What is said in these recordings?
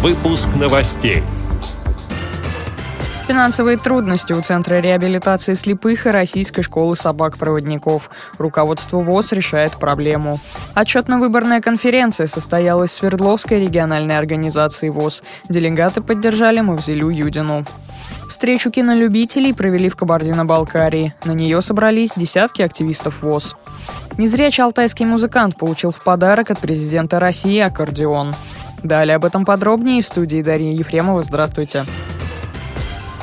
Выпуск новостей. Финансовые трудности у Центра реабилитации слепых и Российской школы собак-проводников. Руководство ВОЗ решает проблему. Отчетно-выборная конференция состоялась в Свердловской региональной организации ВОЗ. Делегаты поддержали Мавзелю Юдину. Встречу кинолюбителей провели в Кабардино-Балкарии. На нее собрались десятки активистов ВОЗ. Незрячий алтайский музыкант получил в подарок от президента России аккордеон. Далее об этом подробнее в студии Дарья Ефремова. Здравствуйте.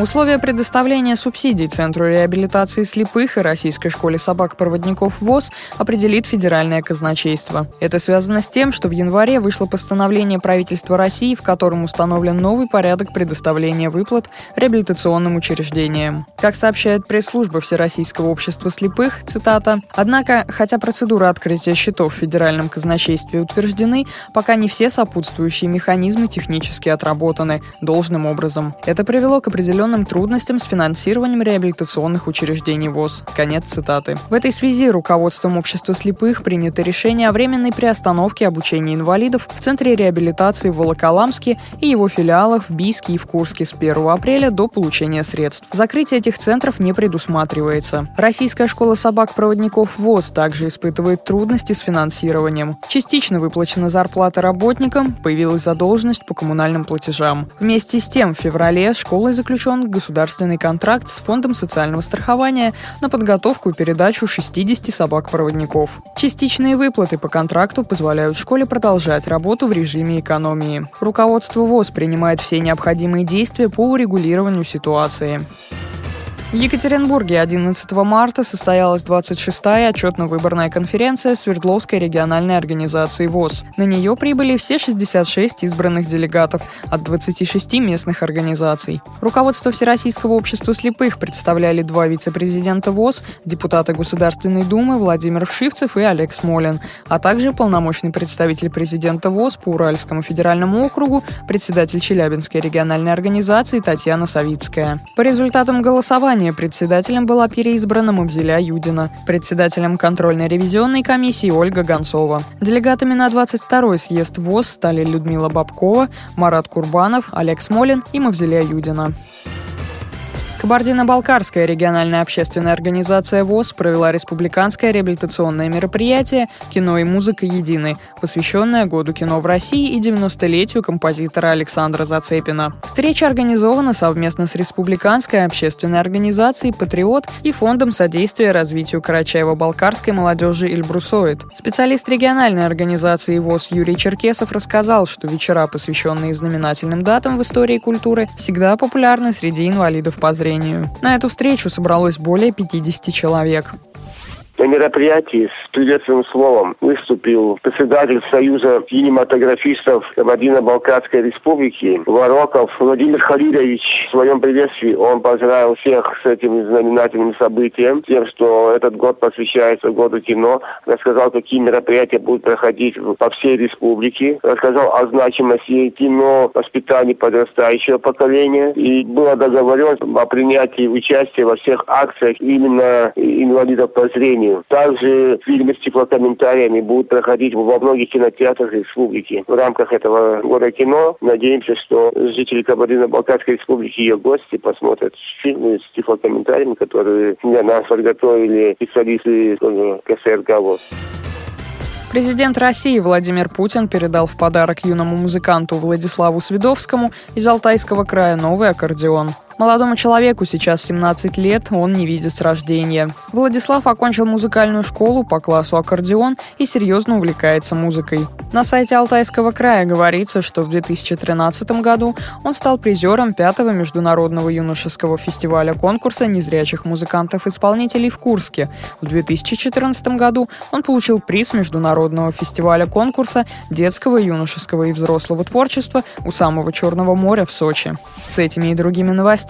Условия предоставления субсидий Центру реабилитации слепых и Российской школе собак-проводников ВОЗ определит федеральное казначейство. Это связано с тем, что в январе вышло постановление правительства России, в котором установлен новый порядок предоставления выплат реабилитационным учреждениям. Как сообщает пресс-служба Всероссийского общества слепых, цитата, «Однако, хотя процедура открытия счетов в федеральном казначействе утверждены, пока не все сопутствующие механизмы технически отработаны должным образом. Это привело к определенным определенным трудностям с финансированием реабилитационных учреждений ВОЗ. Конец цитаты. В этой связи руководством общества слепых принято решение о временной приостановке обучения инвалидов в Центре реабилитации в Волоколамске и его филиалах в Бийске и в Курске с 1 апреля до получения средств. Закрытие этих центров не предусматривается. Российская школа собак-проводников ВОЗ также испытывает трудности с финансированием. Частично выплачена зарплата работникам, появилась задолженность по коммунальным платежам. Вместе с тем в феврале школой заключен заключен государственный контракт с Фондом социального страхования на подготовку и передачу 60 собак-проводников. Частичные выплаты по контракту позволяют школе продолжать работу в режиме экономии. Руководство ВОЗ принимает все необходимые действия по урегулированию ситуации. В Екатеринбурге 11 марта состоялась 26-я отчетно-выборная конференция Свердловской региональной организации ВОЗ. На нее прибыли все 66 избранных делегатов от 26 местных организаций. Руководство Всероссийского общества слепых представляли два вице-президента ВОЗ, депутаты Государственной Думы Владимир Вшивцев и Олег Смолин, а также полномочный представитель президента ВОЗ по Уральскому федеральному округу, председатель Челябинской региональной организации Татьяна Савицкая. По результатам голосования заседания председателем была переизбрана Мавзеля Юдина, председателем контрольно-ревизионной комиссии Ольга Гонцова. Делегатами на 22-й съезд ВОЗ стали Людмила Бабкова, Марат Курбанов, Олег Смолин и Мавзеля Юдина. Кабардино-Балкарская региональная общественная организация ВОЗ провела республиканское реабилитационное мероприятие «Кино и музыка едины», посвященное Году кино в России и 90-летию композитора Александра Зацепина. Встреча организована совместно с Республиканской общественной организацией «Патриот» и Фондом содействия развитию Карачаево-Балкарской молодежи «Ильбрусоид». Специалист региональной организации ВОЗ Юрий Черкесов рассказал, что вечера, посвященные знаменательным датам в истории культуры, всегда популярны среди инвалидов по зрению зрению. На эту встречу собралось более 50 человек. На мероприятии с приветственным словом выступил председатель Союза кинематографистов Кабардино-Балкарской республики Вороков Владимир Халилович. В своем приветствии он поздравил всех с этим знаменательным событием, тем, что этот год посвящается году кино. Рассказал, какие мероприятия будут проходить по всей республике. Рассказал о значимости кино воспитании подрастающего поколения. И было договорено о принятии участия во всех акциях именно инвалидов по зрению Также фильмы с теплокомментариями будут проходить во многих кинотеатрах республики. В рамках этого года кино надеемся, что жители Кабардино-Балкарской республики и ее гости посмотрят фильмы с теплокомментариями, которые для нас подготовили специалисты КСРК ВОЗ. Президент России Владимир Путин передал в подарок юному музыканту Владиславу Свидовскому из Алтайского края новый аккордеон. Молодому человеку сейчас 17 лет, он не видит с рождения. Владислав окончил музыкальную школу по классу аккордеон и серьезно увлекается музыкой. На сайте Алтайского края говорится, что в 2013 году он стал призером пятого международного юношеского фестиваля конкурса незрячих музыкантов-исполнителей в Курске. В 2014 году он получил приз международного фестиваля конкурса детского, юношеского и взрослого творчества у самого Черного моря в Сочи. С этими и другими новостями